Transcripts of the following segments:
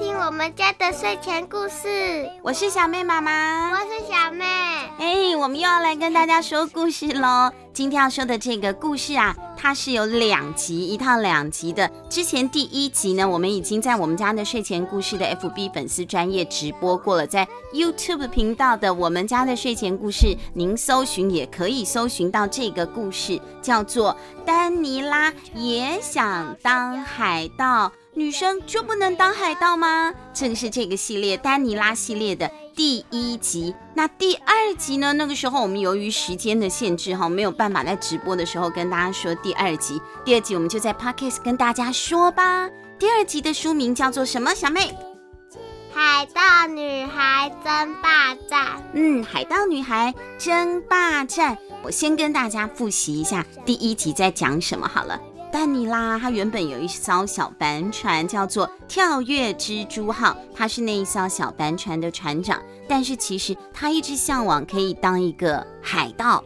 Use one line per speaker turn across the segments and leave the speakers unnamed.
我们家的睡前故事。
我是小妹妈妈，
我是小妹。
哎，我们又要来跟大家说故事喽。今天要说的这个故事啊，它是有两集，一套两集的。之前第一集呢，我们已经在我们家的睡前故事的 FB 粉丝专业直播过了，在 YouTube 频道的我们家的睡前故事，您搜寻也可以搜寻到这个故事，叫做《丹尼拉也想当海盗》。女生就不能当海盗吗？这是这个系列丹尼拉系列的第一集。那第二集呢？那个时候我们由于时间的限制哈，没有办法在直播的时候跟大家说第二集。第二集我们就在 Podcast 跟大家说吧。第二集的书名叫做什么？小妹，
海盗女孩争霸战。
嗯，海盗女孩争霸战。我先跟大家复习一下第一集在讲什么好了。丹尼拉，他原本有一艘小帆船，叫做跳跃蜘蛛号，他是那一艘小帆船的船长。但是其实他一直向往可以当一个海盗，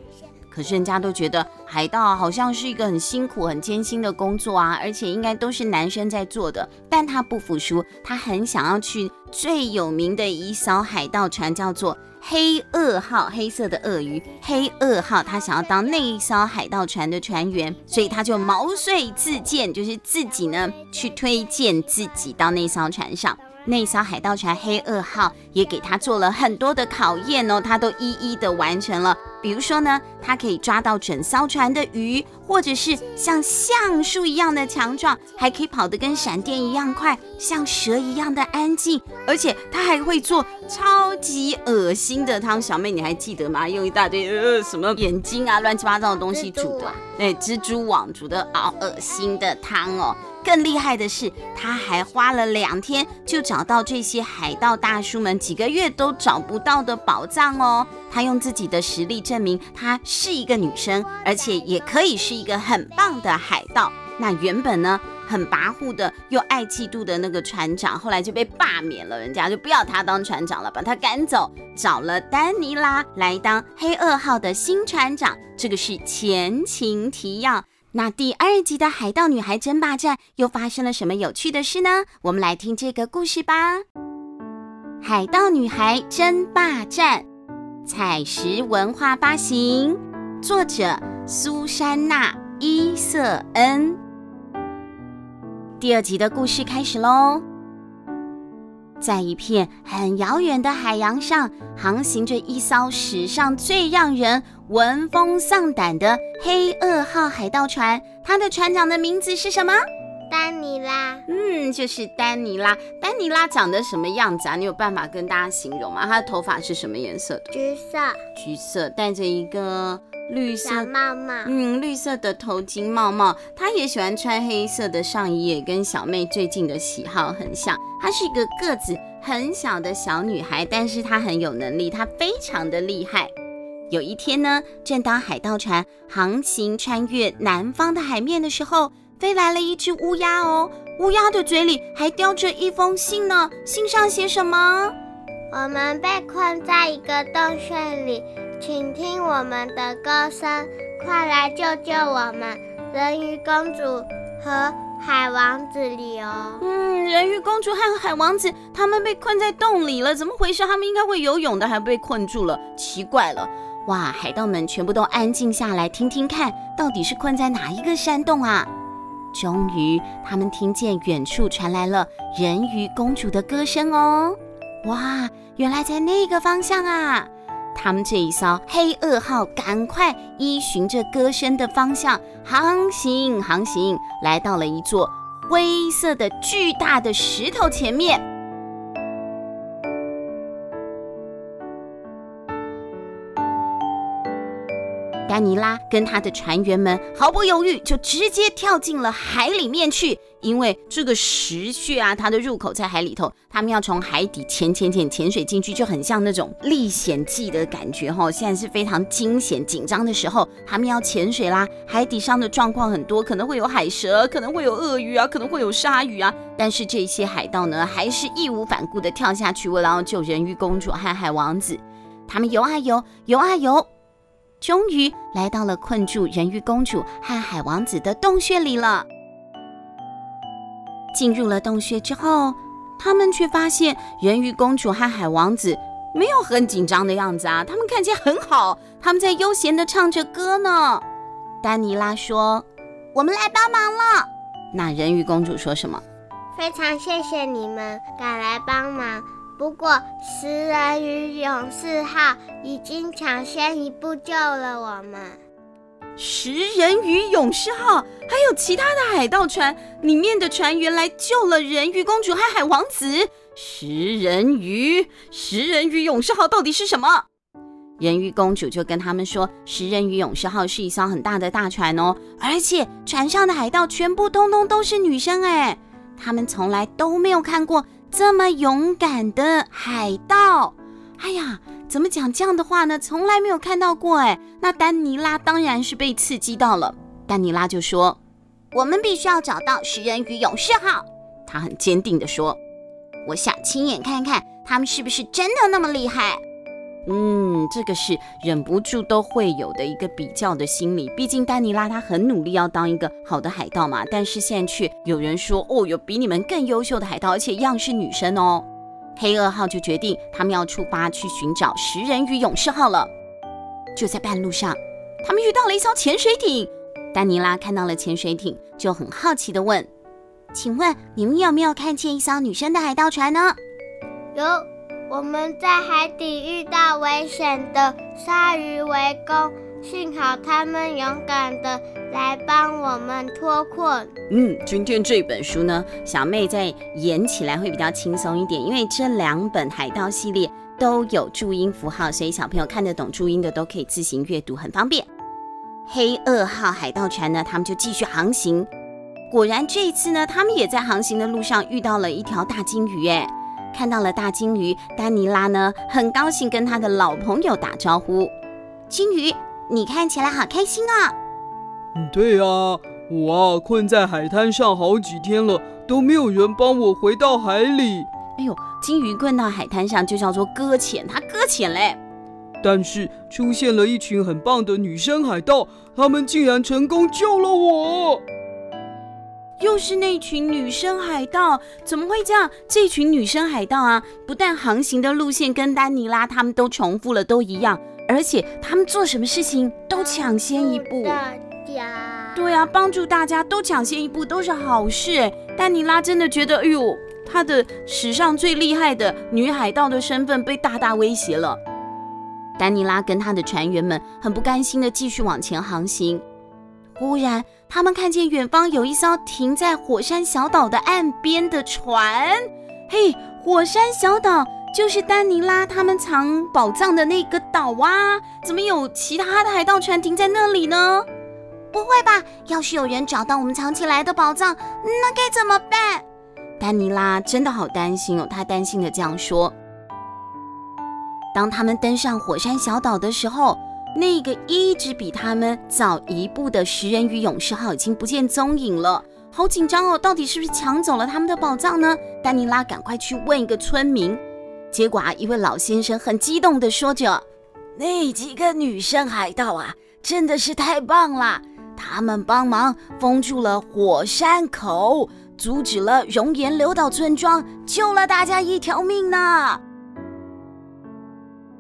可是人家都觉得海盗好像是一个很辛苦、很艰辛的工作啊，而且应该都是男生在做的。但他不服输，他很想要去最有名的一艘海盗船，叫做。黑鳄号，黑色的鳄鱼，黑鳄号，他想要当那一艘海盗船的船员，所以他就毛遂自荐，就是自己呢去推荐自己到那艘船上。那艘海盗船黑鳄号也给他做了很多的考验哦，他都一一的完成了。比如说呢，它可以抓到整艘船的鱼，或者是像橡树一样的强壮，还可以跑得跟闪电一样快，像蛇一样的安静，而且它还会做超级恶心的汤。小妹，你还记得吗？用一大堆呃什么眼睛啊，乱七八糟的东西煮的，对，蜘蛛网煮的好恶心的汤哦。更厉害的是，他还花了两天就找到这些海盗大叔们几个月都找不到的宝藏哦。他用自己的实力证明她是一个女生，而且也可以是一个很棒的海盗。那原本呢，很跋扈的又爱嫉妒的那个船长，后来就被罢免了，人家就不要他当船长了，把他赶走，找了丹尼拉来当黑鳄号的新船长。这个是前情提要。那第二集的海盗女孩争霸战又发生了什么有趣的事呢？我们来听这个故事吧。海盗女孩争霸战，采石文化发行，作者苏珊娜·伊瑟恩。第二集的故事开始喽。在一片很遥远的海洋上，航行着一艘史上最让人闻风丧胆的黑鳄号海盗船。它的船长的名字是什么？
丹尼拉。
嗯，就是丹尼拉。丹尼拉长得什么样子啊？你有办法跟大家形容吗？她的头发是什么颜色的？
橘色。
橘色，戴着一个绿色
帽帽。
嗯，绿色的头巾帽帽。她也喜欢穿黑色的上衣，也跟小妹最近的喜好很像。她是一个个子很小的小女孩，但是她很有能力，她非常的厉害。有一天呢，正当海盗船航行穿越南方的海面的时候，飞来了一只乌鸦哦，乌鸦的嘴里还叼着一封信呢，信上写什么？
我们被困在一个洞穴里，请听我们的歌声，快来救救我们，人鱼公主和。海王子里哦，
嗯，人鱼公主和海王子他们被困在洞里了，怎么回事？他们应该会游泳的，还被困住了，奇怪了！哇，海盗们全部都安静下来，听听看，到底是困在哪一个山洞啊？终于，他们听见远处传来了人鱼公主的歌声哦，哇，原来在那个方向啊！他们这一艘黑恶号赶快依循着歌声的方向航行，航行，来到了一座灰色的巨大的石头前面。丹尼拉跟他的船员们毫不犹豫，就直接跳进了海里面去。因为这个石穴啊，它的入口在海里头，他们要从海底潜潜潜潜水进去，就很像那种历险记的感觉哈。现在是非常惊险紧张的时候，他们要潜水啦。海底上的状况很多，可能会有海蛇，可能会有鳄鱼啊，可能会有鲨鱼啊。但是这些海盗呢，还是义无反顾地跳下去，为了要救人鱼公主和海王子。他们游啊游，游啊游。终于来到了困住人鱼公主和海王子的洞穴里了。进入了洞穴之后，他们却发现人鱼公主和海王子没有很紧张的样子啊，他们看起来很好，他们在悠闲地唱着歌呢。丹尼拉说：“我们来帮忙了。”那人鱼公主说什么？
非常谢谢你们赶来帮忙。不过食人鱼勇士号已经抢先一步救了我们。
食人鱼勇士号还有其他的海盗船里面的船员来救了人鱼公主和海王子。食人鱼，食人鱼勇士号到底是什么？人鱼公主就跟他们说，食人鱼勇士号是一艘很大的大船哦，而且船上的海盗全部通通都是女生哎，他们从来都没有看过这么勇敢的海盗。哎呀，怎么讲这样的话呢？从来没有看到过哎。那丹尼拉当然是被刺激到了，丹尼拉就说：“我们必须要找到食人鱼勇士号。”他很坚定地说：“我想亲眼看看他们是不是真的那么厉害。”嗯，这个是忍不住都会有的一个比较的心理。毕竟丹尼拉他很努力要当一个好的海盗嘛，但是现在却有人说哦，有比你们更优秀的海盗，而且一样是女生哦。黑鳄号就决定他们要出发去寻找食人鱼勇士号了。就在半路上，他们遇到了一艘潜水艇。丹尼拉看到了潜水艇，就很好奇地问：“请问你们有没有看见一艘女生的海盗船呢？”
有。我们在海底遇到危险的鲨鱼围攻，幸好他们勇敢的来帮我们脱困。
嗯，今天这本书呢，小妹在演起来会比较轻松一点，因为这两本海盗系列都有注音符号，所以小朋友看得懂注音的都可以自行阅读，很方便。黑鳄号海盗船呢，他们就继续航行。果然这一次呢，他们也在航行的路上遇到了一条大鲸鱼，哎。看到了大金鱼，丹尼拉呢，很高兴跟他的老朋友打招呼。金鱼，你看起来好开心啊！
嗯，对啊，我啊困在海滩上好几天了，都没有人帮我回到海里。
哎呦，金鱼困到海滩上就叫做搁浅，它搁浅嘞。
但是出现了一群很棒的女生海盗，她们竟然成功救了我。
又是那群女生海盗，怎么会这样？这群女生海盗啊，不但航行的路线跟丹尼拉他们都重复了，都一样，而且他们做什么事情都抢先一步。
大家，
对啊，帮助大家都抢先一步，都是好事哎。丹尼拉真的觉得，哎呦，她的史上最厉害的女海盗的身份被大大威胁了。丹尼拉跟他的船员们很不甘心的继续往前航行。忽然，他们看见远方有一艘停在火山小岛的岸边的船。嘿，火山小岛就是丹尼拉他们藏宝藏的那个岛啊！怎么有其他的海盗船停在那里呢？
不会吧？要是有人找到我们藏起来的宝藏，那该怎么办？
丹尼拉真的好担心哦，他担心的这样说。当他们登上火山小岛的时候，那个一直比他们早一步的食人鱼勇士号已经不见踪影了，好紧张哦！到底是不是抢走了他们的宝藏呢？丹尼拉赶快去问一个村民，结果啊，一位老先生很激动地说着：“
那几个女生海盗啊，真的是太棒了！他们帮忙封住了火山口，阻止了熔岩流到村庄，救了大家一条命呢。”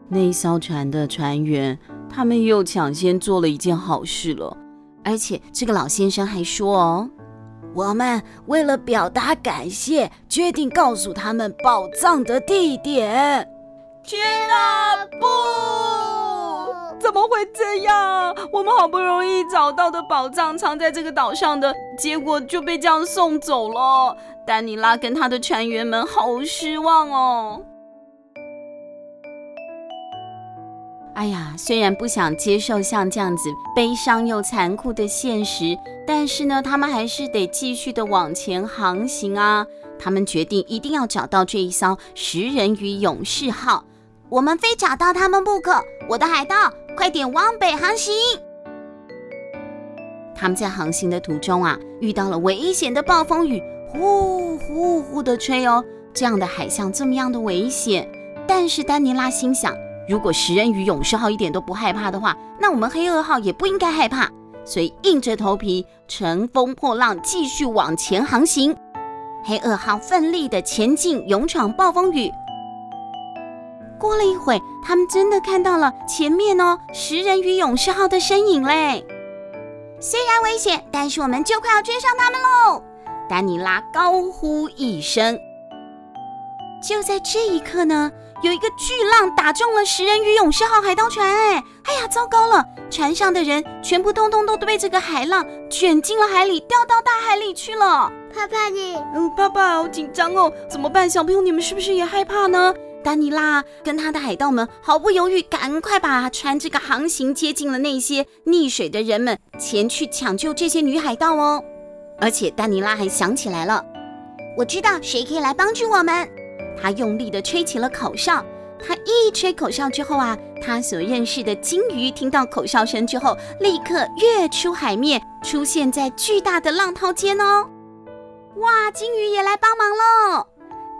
那艘船的船员。他们又抢先做了一件好事了，而且这个老先生还说：“哦，
我们为了表达感谢，决定告诉他们宝藏的地点。”
天哪，不！怎么会这样？我们好不容易找到的宝藏藏在这个岛上的，结果就被这样送走了。丹尼拉跟他的船员们好失望哦。哎呀，虽然不想接受像这样子悲伤又残酷的现实，但是呢，他们还是得继续的往前航行啊。他们决定一定要找到这一艘食人鱼勇士号，我们非找到他们不可。我的海盗，快点往北航行！他们在航行的途中啊，遇到了危险的暴风雨，呼呼呼的吹哦，这样的海象这么样的危险。但是丹尼拉心想。如果食人鱼勇士号一点都不害怕的话，那我们黑鳄号也不应该害怕。所以硬着头皮乘风破浪继续往前航行。黑二号奋力的前进，勇闯暴风雨。过了一会，他们真的看到了前面哦，食人鱼勇士号的身影嘞。虽然危险，但是我们就快要追上他们喽！丹尼拉高呼一声。就在这一刻呢，有一个巨浪打中了食人鱼勇士号海盗船，哎，哎呀，糟糕了！船上的人全部通通都被这个海浪卷进了海里，掉到大海里去了。
爸爸你，
嗯，爸爸好紧张哦，怎么办？小朋友，你们是不是也害怕呢？丹尼拉跟他的海盗们毫不犹豫，赶快把船这个航行接近了那些溺水的人们，前去抢救这些女海盗哦。而且丹尼拉还想起来了，我知道谁可以来帮助我们。他用力地吹起了口哨，他一吹口哨之后啊，他所认识的鲸鱼听到口哨声之后，立刻跃出海面，出现在巨大的浪涛间哦。哇，鲸鱼也来帮忙喽！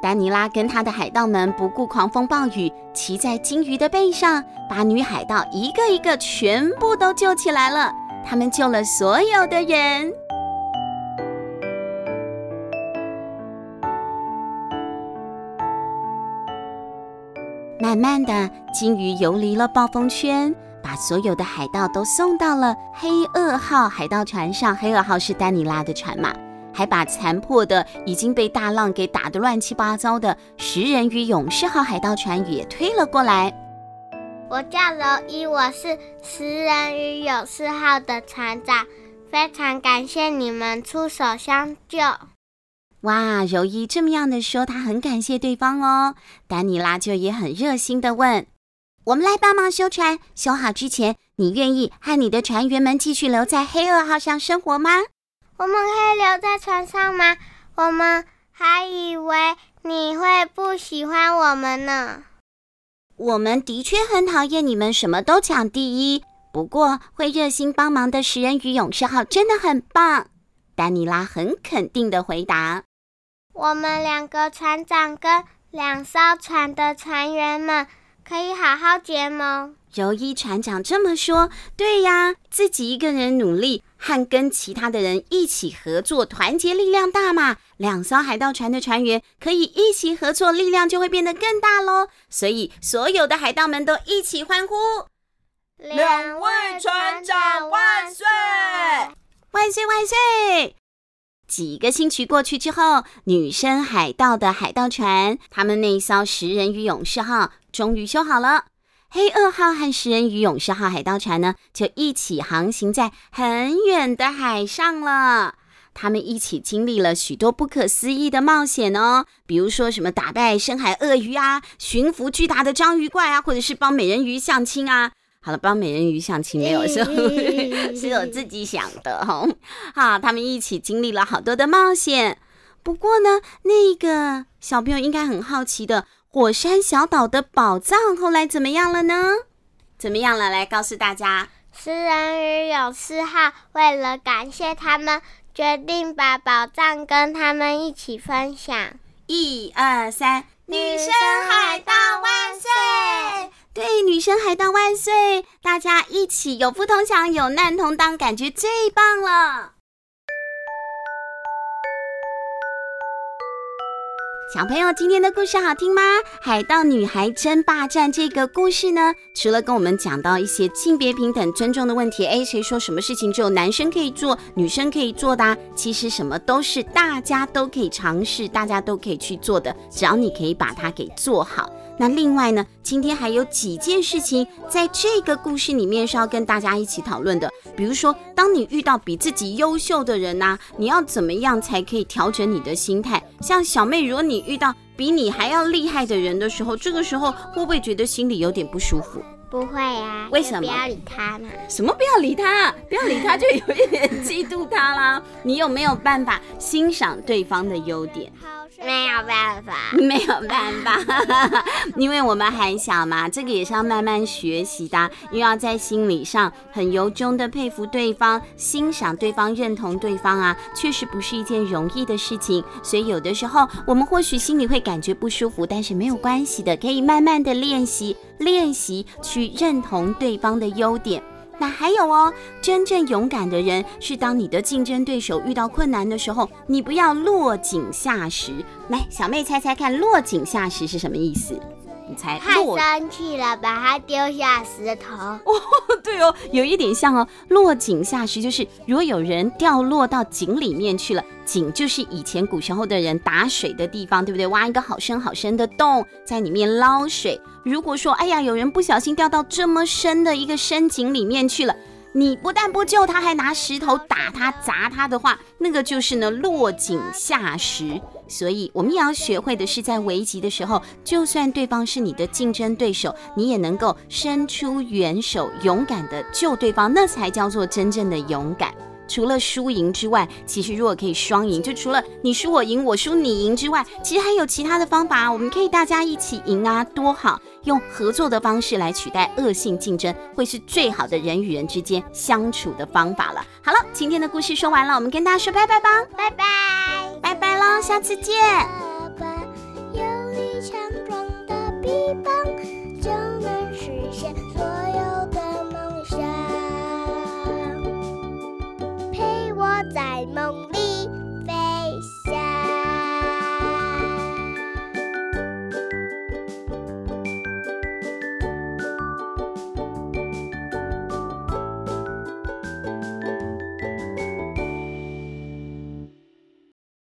丹尼拉跟他的海盗们不顾狂风暴雨，骑在鲸鱼的背上，把女海盗一个一个全部都救起来了。他们救了所有的人。慢慢的，鲸鱼游离了暴风圈，把所有的海盗都送到了黑二号海盗船上。黑二号是丹尼拉的船嘛？还把残破的、已经被大浪给打得乱七八糟的食人鱼勇士号海盗船也推了过来。
我叫柔一，我是食人鱼勇士号的船长，非常感谢你们出手相救。
哇，柔伊这么样的说，他很感谢对方哦。丹尼拉就也很热心的问：“我们来帮忙修船，修好之前，你愿意和你的船员们继续留在黑二号上生活吗？”
我们可以留在船上吗？我们还以为你会不喜欢我们呢。
我们的确很讨厌你们什么都抢第一，不过会热心帮忙的食人鱼勇士号真的很棒。丹尼拉很肯定的回答：“
我们两个船长跟两艘船的船员们可以好好结盟。”
柔一船长这么说：“对呀，自己一个人努力。”和跟其他的人一起合作，团结力量大嘛。两艘海盗船的船员可以一起合作，力量就会变得更大喽。所以所有的海盗们都一起欢呼：“
两位船长万岁！
万岁万岁！”几个星期过去之后，女生海盗的海盗船，他们那一艘食人鱼勇士号终于修好了。黑二号和食人鱼勇士号海盗船呢，就一起航行在很远的海上了。他们一起经历了许多不可思议的冒险哦，比如说什么打败深海鳄鱼啊，驯服巨大的章鱼怪啊，或者是帮美人鱼相亲啊。好了，帮美人鱼相亲没有说，是 我自己想的哈。好，他们一起经历了好多的冒险。不过呢，那个小朋友应该很好奇的。火山小岛的宝藏后来怎么样了呢？怎么样了？来告诉大家。
食人鱼勇士号为了感谢他们，决定把宝藏跟他们一起分享。
一二三，
女生海盗万岁！
对，女生海盗万岁！大家一起有福同享，有难同当，感觉最棒了。小朋友，今天的故事好听吗？海盗女孩争霸战这个故事呢，除了跟我们讲到一些性别平等、尊重的问题，诶，谁说什么事情只有男生可以做，女生可以做的？其实什么都是大家都可以尝试，大家都可以去做的，只要你可以把它给做好。那另外呢，今天还有几件事情在这个故事里面是要跟大家一起讨论的。比如说，当你遇到比自己优秀的人呐，你要怎么样才可以调整你的心态？像小妹，如果你遇到比你还要厉害的人的时候，这个时候会不会觉得心里有点不舒服？
不会呀，
为什么？
不要理他嘛。
什么不要理他？不要理他就有一点嫉妒他啦。你有没有办法欣赏对方的优点？
没有办法，
没有办法，因为我们还小嘛，这个也是要慢慢学习的，又要在心理上很由衷的佩服对方、欣赏对方、认同对方啊，确实不是一件容易的事情。所以有的时候我们或许心里会感觉不舒服，但是没有关系的，可以慢慢的练习，练习去认同对方的优点。那还有哦，真正勇敢的人是当你的竞争对手遇到困难的时候，你不要落井下石。来，小妹猜猜看，落井下石是什么意思？你猜？
太生气了，把他丢下石头。哦，
对哦，有一点像哦。落井下石就是，如果有人掉落到井里面去了，井就是以前古时候的人打水的地方，对不对？挖一个好深好深的洞，在里面捞水。如果说，哎呀，有人不小心掉到这么深的一个深井里面去了。你不但不救他，还拿石头打他、砸他的话，那个就是呢落井下石。所以，我们也要学会的是，在危急的时候，就算对方是你的竞争对手，你也能够伸出援手，勇敢的救对方，那才叫做真正的勇敢。除了输赢之外，其实如果可以双赢，就除了你输我赢，我输你赢之外，其实还有其他的方法啊。我们可以大家一起赢啊，多好！用合作的方式来取代恶性竞争，会是最好的人与人之间相处的方法了。好了，今天的故事说完了，我们跟大家说拜拜吧，
拜拜，
拜拜喽，下次见。
爸爸有力强壮的臂膀